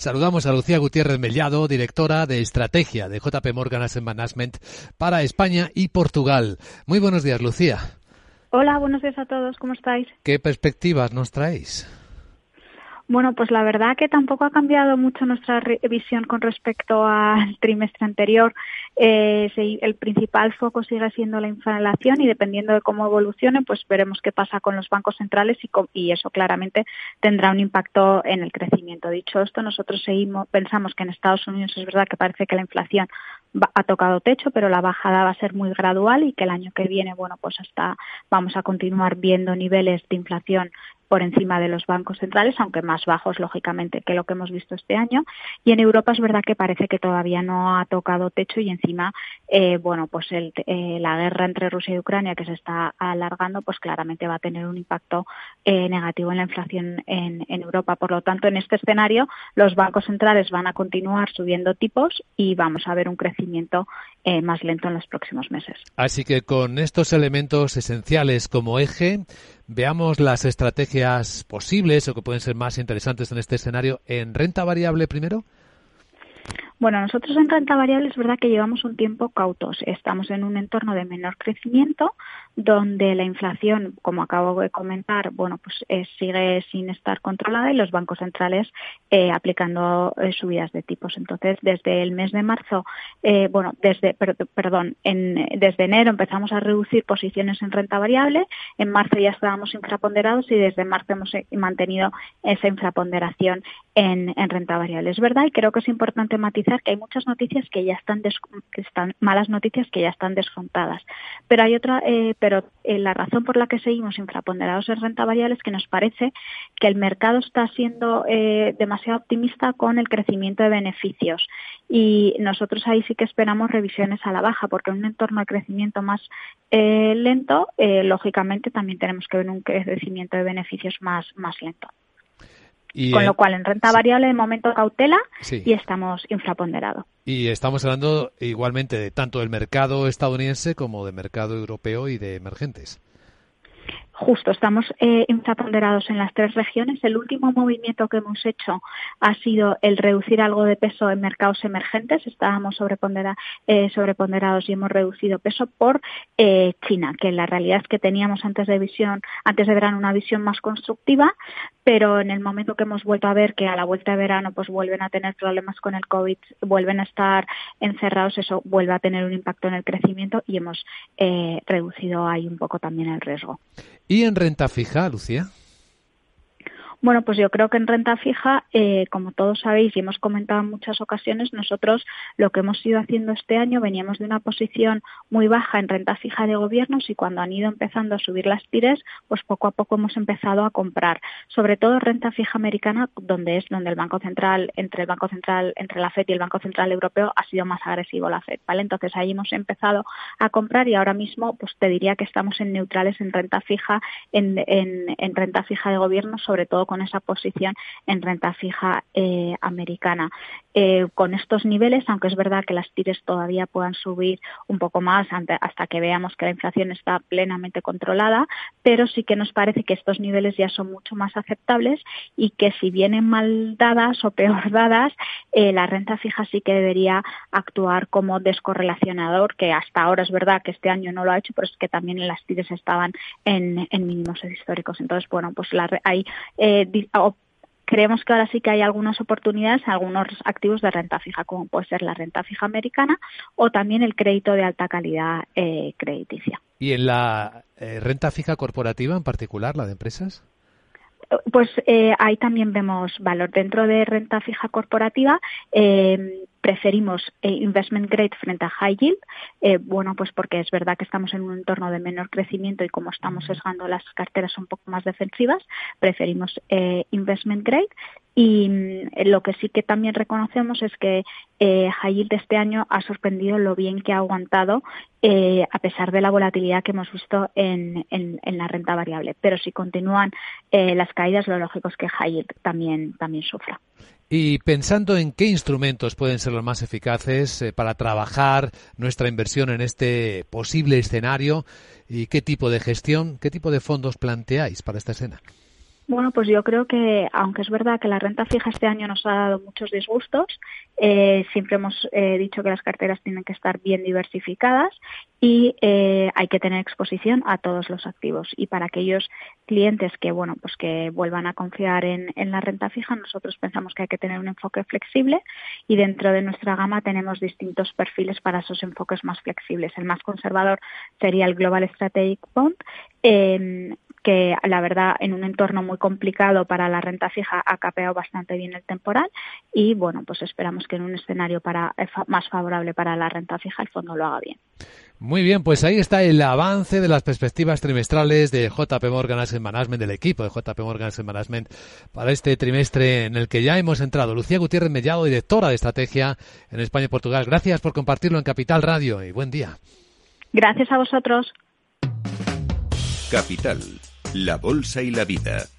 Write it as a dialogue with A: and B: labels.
A: Saludamos a Lucía Gutiérrez Mellado, directora de estrategia de JP Morgan Asset Management para España y Portugal. Muy buenos días, Lucía.
B: Hola, buenos días a todos, ¿cómo estáis?
A: ¿Qué perspectivas nos traéis?
B: Bueno, pues la verdad que tampoco ha cambiado mucho nuestra visión con respecto al trimestre anterior. Eh, el principal foco sigue siendo la inflación y dependiendo de cómo evolucione, pues veremos qué pasa con los bancos centrales y, y eso claramente tendrá un impacto en el crecimiento. Dicho esto, nosotros seguimos, pensamos que en Estados Unidos es verdad que parece que la inflación ha tocado techo, pero la bajada va a ser muy gradual y que el año que viene, bueno, pues hasta vamos a continuar viendo niveles de inflación por encima de los bancos centrales, aunque más bajos, lógicamente, que lo que hemos visto este año. Y en Europa es verdad que parece que todavía no ha tocado techo y encima, eh, bueno, pues el, eh, la guerra entre Rusia y Ucrania que se está alargando, pues claramente va a tener un impacto eh, negativo en la inflación en, en, Europa. Por lo tanto, en este escenario, los bancos centrales van a continuar subiendo tipos y vamos a ver un crecimiento más lento en los próximos meses.
A: Así que con estos elementos esenciales como eje, Veamos las estrategias posibles o que pueden ser más interesantes en este escenario en renta variable primero.
B: Bueno, nosotros en renta variable es verdad que llevamos un tiempo cautos. Estamos en un entorno de menor crecimiento, donde la inflación, como acabo de comentar, bueno, pues eh, sigue sin estar controlada y los bancos centrales eh, aplicando eh, subidas de tipos. Entonces, desde el mes de marzo, bueno, desde, perdón, en, desde enero empezamos a reducir posiciones en renta variable. En marzo ya estábamos infraponderados y desde marzo hemos mantenido esa infraponderación en, en renta variable. Es verdad y creo que es importante matizar que hay muchas noticias que ya están, que malas noticias que ya están descontadas. Pero hay otra, eh, pero eh, la razón por la que seguimos infraponderados en renta variable es que nos parece que el mercado está siendo eh, demasiado optimista con el crecimiento de beneficios y nosotros ahí sí que esperamos revisiones a la baja porque en un entorno de crecimiento más lento, lógicamente también tenemos que ver un crecimiento de beneficios más, más lento. Con lo cual, en renta variable, de momento cautela y estamos infraponderados.
A: Y estamos hablando igualmente de tanto del mercado estadounidense como del mercado europeo y de emergentes.
B: Justo, estamos eh, infraponderados en las tres regiones. El último movimiento que hemos hecho ha sido el reducir algo de peso en mercados emergentes. Estábamos eh, sobreponderados y hemos reducido peso por eh, China, que la realidad es que teníamos antes de visión, antes de verano una visión más constructiva, pero en el momento que hemos vuelto a ver que a la vuelta de verano pues vuelven a tener problemas con el COVID, vuelven a estar encerrados, eso vuelve a tener un impacto en el crecimiento y hemos eh, reducido ahí un poco también el riesgo.
A: ¿Y en renta fija, Lucía?
B: Bueno, pues yo creo que en renta fija, eh, como todos sabéis y hemos comentado en muchas ocasiones, nosotros lo que hemos ido haciendo este año, veníamos de una posición muy baja en renta fija de gobiernos y cuando han ido empezando a subir las tires, pues poco a poco hemos empezado a comprar, sobre todo renta fija americana, donde es donde el Banco Central, entre el Banco Central, entre la FED y el Banco Central Europeo, ha sido más agresivo la FED, ¿vale? Entonces ahí hemos empezado a comprar y ahora mismo, pues te diría que estamos en neutrales en renta fija, en, en, en renta fija de gobierno, sobre todo con esa posición en renta fija eh, americana. Eh, con estos niveles, aunque es verdad que las tires todavía puedan subir un poco más hasta que veamos que la inflación está plenamente controlada, pero sí que nos parece que estos niveles ya son mucho más aceptables y que si vienen mal dadas o peor dadas, eh, la renta fija sí que debería actuar como descorrelacionador, que hasta ahora es verdad que este año no lo ha hecho, pero es que también las tires estaban en, mínimos históricos. Entonces, bueno, pues la, hay creemos que ahora sí que hay algunas oportunidades, algunos activos de renta fija, como puede ser la renta fija americana o también el crédito de alta calidad eh, crediticia.
A: ¿Y en la eh, renta fija corporativa en particular, la de empresas?
B: Pues eh, ahí también vemos valor. Dentro de renta fija corporativa eh, preferimos eh, investment grade frente a high yield. bueno, pues porque es verdad que estamos en un entorno de menor crecimiento y como estamos sesgando las carteras un poco más defensivas, preferimos investment grade. Y mm, lo que sí que también reconocemos es que eh, High Yield este año ha sorprendido lo bien que ha aguantado eh, a pesar de la volatilidad que hemos visto en, la renta variable. Pero si continúan eh, las caídas, lo lógico es que High Yield también, también sufra.
A: Y pensando en qué instrumentos pueden ser los más eficaces eh, para trabajar nuestra inversión en este posible escenario y qué tipo de gestión, qué tipo de fondos planteáis para esta escena.
B: Bueno, pues yo creo que, aunque es verdad que la renta fija este año nos ha dado muchos disgustos, eh, siempre hemos eh, dicho que las carteras tienen que estar bien diversificadas y eh, hay que tener exposición a todos los activos. Y para aquellos clientes que, bueno, pues que vuelvan a confiar en, en la renta fija, nosotros pensamos que hay que tener un enfoque flexible y dentro de nuestra gama tenemos distintos perfiles para esos enfoques más flexibles. El más conservador sería el Global Strategic Bond, que la verdad en un entorno muy complicado para la renta fija ha capeado bastante bien el temporal y bueno, pues esperamos que en un escenario para, eh, más favorable para la renta fija el fondo lo haga bien.
A: Muy bien, pues ahí está el avance de las perspectivas trimestrales de JP Morgan Asset Management, del equipo de JP Morgan Asset Management para este trimestre en el que ya hemos entrado. Lucía Gutiérrez Mellado, directora de estrategia en España y Portugal. Gracias por compartirlo en Capital Radio y buen día.
B: Gracias a vosotros.
C: Capital, la Bolsa y la Vida.